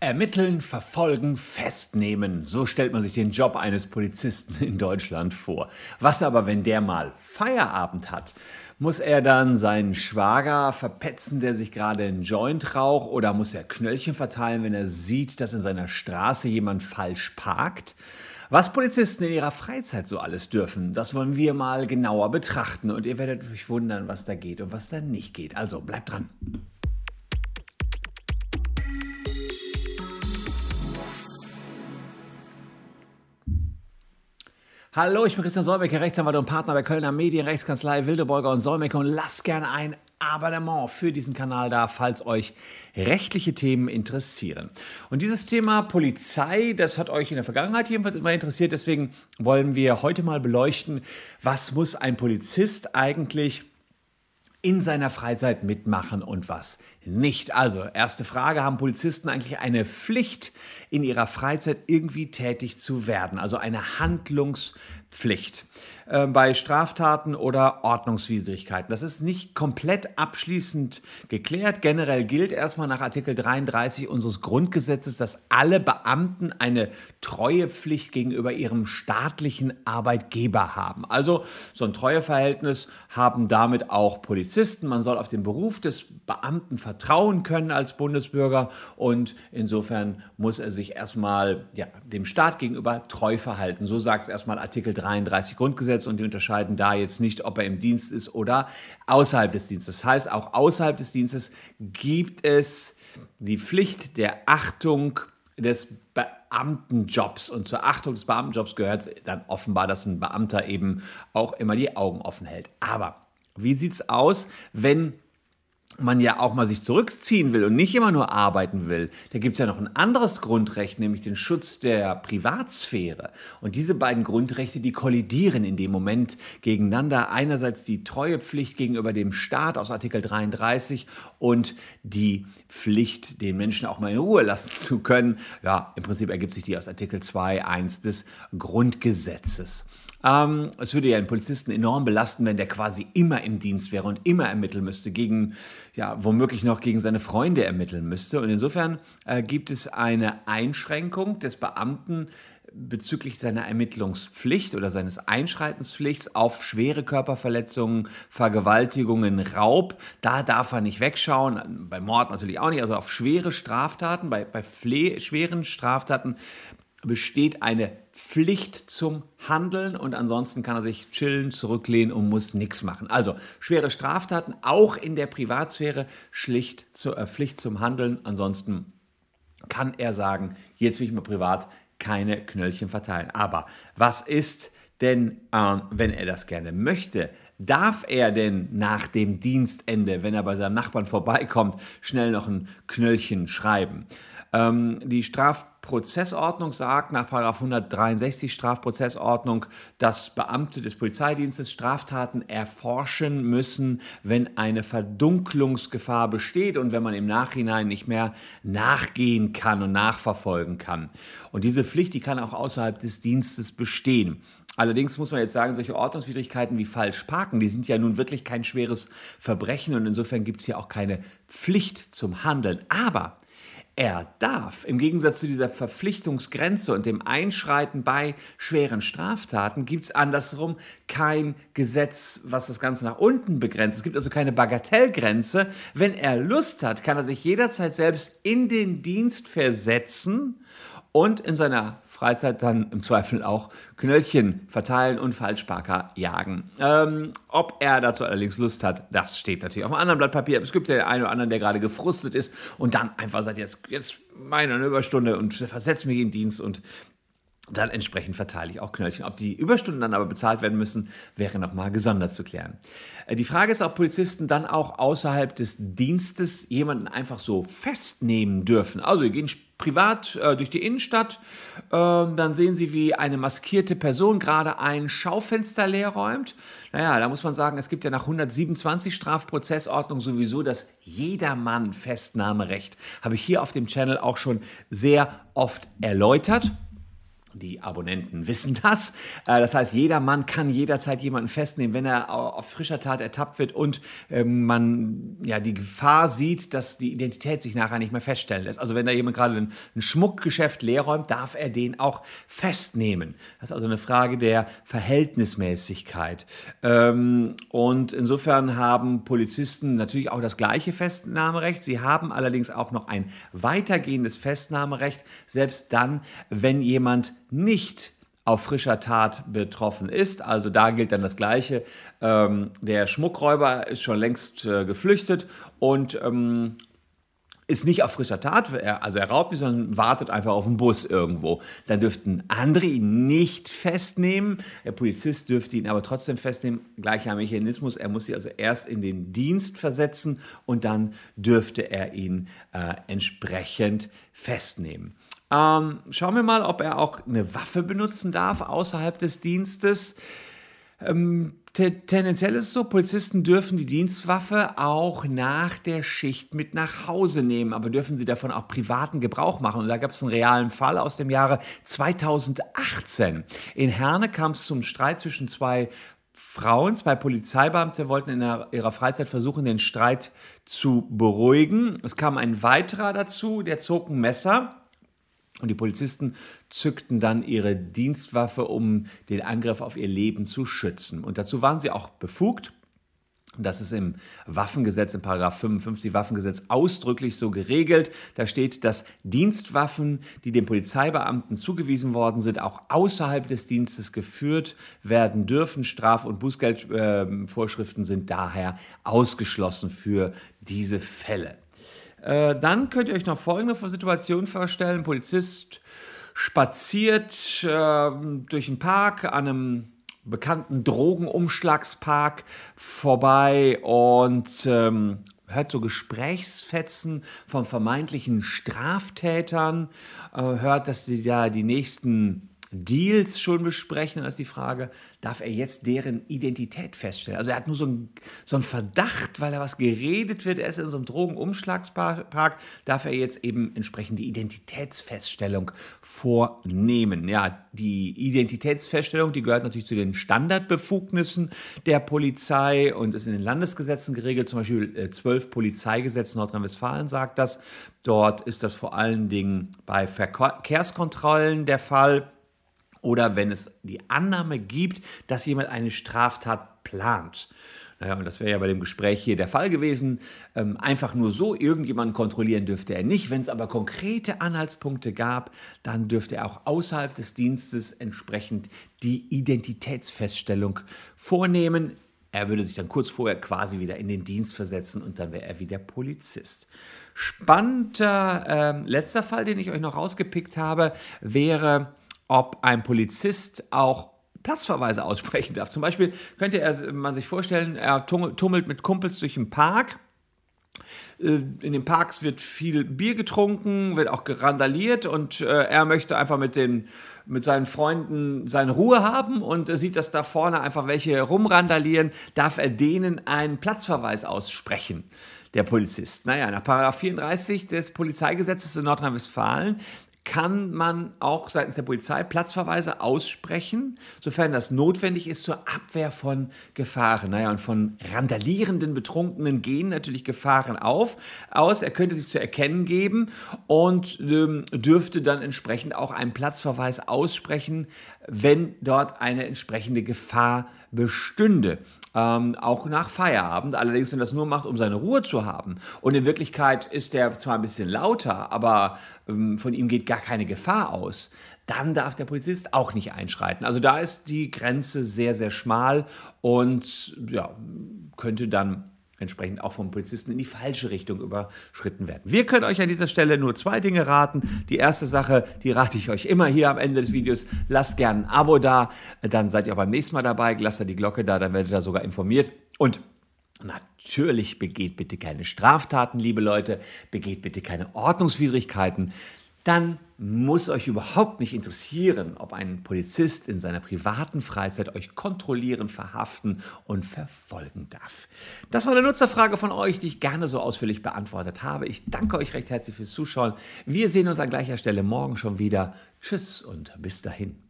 Ermitteln, verfolgen, festnehmen. So stellt man sich den Job eines Polizisten in Deutschland vor. Was aber, wenn der mal Feierabend hat? Muss er dann seinen Schwager verpetzen, der sich gerade einen Joint raucht? Oder muss er Knöllchen verteilen, wenn er sieht, dass in seiner Straße jemand falsch parkt? Was Polizisten in ihrer Freizeit so alles dürfen, das wollen wir mal genauer betrachten. Und ihr werdet euch wundern, was da geht und was da nicht geht. Also bleibt dran. Hallo, ich bin Christian Solmecke, Rechtsanwalt und Partner der Kölner Medienrechtskanzlei Wildeborger und Solmecke und lasst gerne ein Abonnement für diesen Kanal da, falls euch rechtliche Themen interessieren. Und dieses Thema Polizei, das hat euch in der Vergangenheit jedenfalls immer interessiert. Deswegen wollen wir heute mal beleuchten, was muss ein Polizist eigentlich in seiner Freizeit mitmachen und was nicht. Also, erste Frage, haben Polizisten eigentlich eine Pflicht, in ihrer Freizeit irgendwie tätig zu werden? Also eine Handlungspflicht äh, bei Straftaten oder Ordnungswidrigkeiten. Das ist nicht komplett abschließend geklärt. Generell gilt erstmal nach Artikel 33 unseres Grundgesetzes, dass alle Beamten eine Treuepflicht gegenüber ihrem staatlichen Arbeitgeber haben. Also so ein Treueverhältnis haben damit auch Polizisten. Man soll auf den Beruf des Beamten vertrauen können als Bundesbürger und insofern muss er sich erstmal ja, dem Staat gegenüber treu verhalten. So sagt es erstmal Artikel 33 Grundgesetz und die unterscheiden da jetzt nicht, ob er im Dienst ist oder außerhalb des Dienstes. Das heißt, auch außerhalb des Dienstes gibt es die Pflicht der Achtung des Beamtenjobs. Und zur Achtung des Beamtenjobs gehört dann offenbar, dass ein Beamter eben auch immer die Augen offen hält. Aber wie sieht es aus, wenn man ja auch mal sich zurückziehen will und nicht immer nur arbeiten will, da gibt es ja noch ein anderes Grundrecht, nämlich den Schutz der Privatsphäre. Und diese beiden Grundrechte, die kollidieren in dem Moment gegeneinander. Einerseits die Treuepflicht gegenüber dem Staat aus Artikel 33 und die Pflicht, den Menschen auch mal in Ruhe lassen zu können. Ja, im Prinzip ergibt sich die aus Artikel 2, 1 des Grundgesetzes. Ähm, es würde ja einen Polizisten enorm belasten, wenn der quasi immer im Dienst wäre und immer ermitteln müsste, gegen, ja, womöglich noch gegen seine Freunde ermitteln müsste. Und insofern äh, gibt es eine Einschränkung des Beamten bezüglich seiner Ermittlungspflicht oder seines Einschreitenspflichts auf schwere Körperverletzungen, Vergewaltigungen, Raub. Da darf er nicht wegschauen, bei Mord natürlich auch nicht, also auf schwere Straftaten, bei, bei schweren Straftaten besteht eine Pflicht zum Handeln und ansonsten kann er sich chillen, zurücklehnen und muss nichts machen. Also schwere Straftaten, auch in der Privatsphäre, schlicht zur äh, Pflicht zum Handeln. Ansonsten kann er sagen, jetzt will ich mal privat keine Knöllchen verteilen. Aber was ist denn, äh, wenn er das gerne möchte? Darf er denn nach dem Dienstende, wenn er bei seinem Nachbarn vorbeikommt, schnell noch ein Knöllchen schreiben? Ähm, die Strafprozessordnung sagt nach 163 Strafprozessordnung, dass Beamte des Polizeidienstes Straftaten erforschen müssen, wenn eine Verdunklungsgefahr besteht und wenn man im Nachhinein nicht mehr nachgehen kann und nachverfolgen kann. Und diese Pflicht, die kann auch außerhalb des Dienstes bestehen. Allerdings muss man jetzt sagen, solche Ordnungswidrigkeiten wie falsch parken, die sind ja nun wirklich kein schweres Verbrechen und insofern gibt es hier auch keine Pflicht zum Handeln. Aber er darf, im Gegensatz zu dieser Verpflichtungsgrenze und dem Einschreiten bei schweren Straftaten, gibt es andersrum kein Gesetz, was das Ganze nach unten begrenzt. Es gibt also keine Bagatellgrenze. Wenn er Lust hat, kann er sich jederzeit selbst in den Dienst versetzen und in seiner Freizeit dann im Zweifel auch Knöllchen verteilen und Falschparker jagen. Ähm, ob er dazu allerdings Lust hat, das steht natürlich auf einem anderen Blatt Papier. Es gibt ja den einen oder anderen, der gerade gefrustet ist und dann einfach sagt, jetzt, jetzt meine eine Überstunde und versetzt mich in Dienst und dann entsprechend verteile ich auch Knöllchen. Ob die Überstunden dann aber bezahlt werden müssen, wäre nochmal gesondert zu klären. Äh, die Frage ist, ob Polizisten dann auch außerhalb des Dienstes jemanden einfach so festnehmen dürfen. Also, sie gehen privat äh, durch die Innenstadt, äh, dann sehen sie, wie eine maskierte Person gerade ein Schaufenster leer räumt. Naja, da muss man sagen, es gibt ja nach 127 Strafprozessordnung sowieso das Jedermann Festnahmerecht. Habe ich hier auf dem Channel auch schon sehr oft erläutert. Die Abonnenten wissen das. Äh, das heißt, jeder Mann kann jederzeit jemanden festnehmen, wenn er auf frischer Tat ertappt wird und ähm, man ja die Gefahr sieht, dass die Identität sich nachher nicht mehr feststellen lässt. Also wenn da jemand gerade ein, Schmuckgeschäft leerräumt, darf er den auch festnehmen. Das ist also eine Frage der Verhältnismäßigkeit. Ähm, und insofern haben Polizisten natürlich auch das gleiche Festnahmerecht. Sie haben allerdings auch noch ein weitergehendes Festnahmerecht, selbst dann, wenn jemand nicht auf frischer Tat betroffen ist. Also da gilt dann das Gleiche. Ähm, der Schmuckräuber ist schon längst äh, geflüchtet und ähm, ist nicht auf frischer Tat, also er raubt nicht, sondern wartet einfach auf den Bus irgendwo. Dann dürften andere ihn nicht festnehmen. Der Polizist dürfte ihn aber trotzdem festnehmen. Gleicher Mechanismus. Er muss sie also erst in den Dienst versetzen und dann dürfte er ihn äh, entsprechend festnehmen. Ähm, schauen wir mal, ob er auch eine Waffe benutzen darf außerhalb des Dienstes. Ähm, tendenziell ist es so, Polizisten dürfen die Dienstwaffe auch nach der Schicht mit nach Hause nehmen, aber dürfen sie davon auch privaten Gebrauch machen. Und da gab es einen realen Fall aus dem Jahre 2018. In Herne kam es zum Streit zwischen zwei Frauen, zwei Polizeibeamte wollten in ihrer Freizeit versuchen, den Streit zu beruhigen. Es kam ein weiterer dazu, der zog ein Messer und die Polizisten zückten dann ihre Dienstwaffe, um den Angriff auf ihr Leben zu schützen. Und dazu waren sie auch befugt. Das ist im Waffengesetz, im Paragraph 55 Waffengesetz ausdrücklich so geregelt. Da steht, dass Dienstwaffen, die den Polizeibeamten zugewiesen worden sind, auch außerhalb des Dienstes geführt werden dürfen. Straf- und Bußgeldvorschriften äh, sind daher ausgeschlossen für diese Fälle. Äh, dann könnt ihr euch noch folgende Situation vorstellen. Ein Polizist spaziert äh, durch den Park an einem bekannten Drogenumschlagspark vorbei und ähm, hört so Gesprächsfetzen von vermeintlichen Straftätern, äh, hört, dass sie da die nächsten Deals schon besprechen. Da ist die Frage, darf er jetzt deren Identität feststellen? Also er hat nur so einen, so einen Verdacht, weil da was geredet wird. Er ist in so einem Drogenumschlagspark. Darf er jetzt eben entsprechend die Identitätsfeststellung vornehmen? Ja, die Identitätsfeststellung, die gehört natürlich zu den Standardbefugnissen der Polizei und ist in den Landesgesetzen geregelt. Zum Beispiel 12 äh, Polizeigesetz Nordrhein-Westfalen sagt das. Dort ist das vor allen Dingen bei Verkehrskontrollen der Fall oder wenn es die Annahme gibt, dass jemand eine Straftat plant. Naja, und das wäre ja bei dem Gespräch hier der Fall gewesen. Ähm, einfach nur so irgendjemanden kontrollieren dürfte er nicht. Wenn es aber konkrete Anhaltspunkte gab, dann dürfte er auch außerhalb des Dienstes entsprechend die Identitätsfeststellung vornehmen. Er würde sich dann kurz vorher quasi wieder in den Dienst versetzen und dann wäre er wieder Polizist. Spannender äh, letzter Fall, den ich euch noch rausgepickt habe, wäre ob ein Polizist auch Platzverweise aussprechen darf. Zum Beispiel könnte er man sich vorstellen, er tummelt mit Kumpels durch den Park. Äh, in den Parks wird viel Bier getrunken, wird auch gerandaliert und äh, er möchte einfach mit, den, mit seinen Freunden seine Ruhe haben und sieht, dass da vorne einfach welche rumrandalieren, darf er denen einen Platzverweis aussprechen der Polizist. Naja, nach 34 des Polizeigesetzes in Nordrhein-Westfalen kann man auch seitens der Polizei Platzverweise aussprechen, sofern das notwendig ist zur Abwehr von Gefahren. Naja, und von randalierenden Betrunkenen gehen natürlich Gefahren auf, aus. Er könnte sich zu erkennen geben und ähm, dürfte dann entsprechend auch einen Platzverweis aussprechen, wenn dort eine entsprechende Gefahr bestünde ähm, auch nach Feierabend. Allerdings, wenn das nur macht, um seine Ruhe zu haben. Und in Wirklichkeit ist der zwar ein bisschen lauter, aber ähm, von ihm geht gar keine Gefahr aus. Dann darf der Polizist auch nicht einschreiten. Also da ist die Grenze sehr, sehr schmal und ja, könnte dann entsprechend auch vom Polizisten in die falsche Richtung überschritten werden. Wir können euch an dieser Stelle nur zwei Dinge raten. Die erste Sache, die rate ich euch immer hier am Ende des Videos. Lasst gerne ein Abo da, dann seid ihr auch beim nächsten Mal dabei. Lasst da die Glocke da, dann werdet ihr da sogar informiert. Und Natürlich begeht bitte keine Straftaten, liebe Leute, begeht bitte keine Ordnungswidrigkeiten. Dann muss euch überhaupt nicht interessieren, ob ein Polizist in seiner privaten Freizeit euch kontrollieren, verhaften und verfolgen darf. Das war eine Nutzerfrage von euch, die ich gerne so ausführlich beantwortet habe. Ich danke euch recht herzlich fürs Zuschauen. Wir sehen uns an gleicher Stelle morgen schon wieder. Tschüss und bis dahin.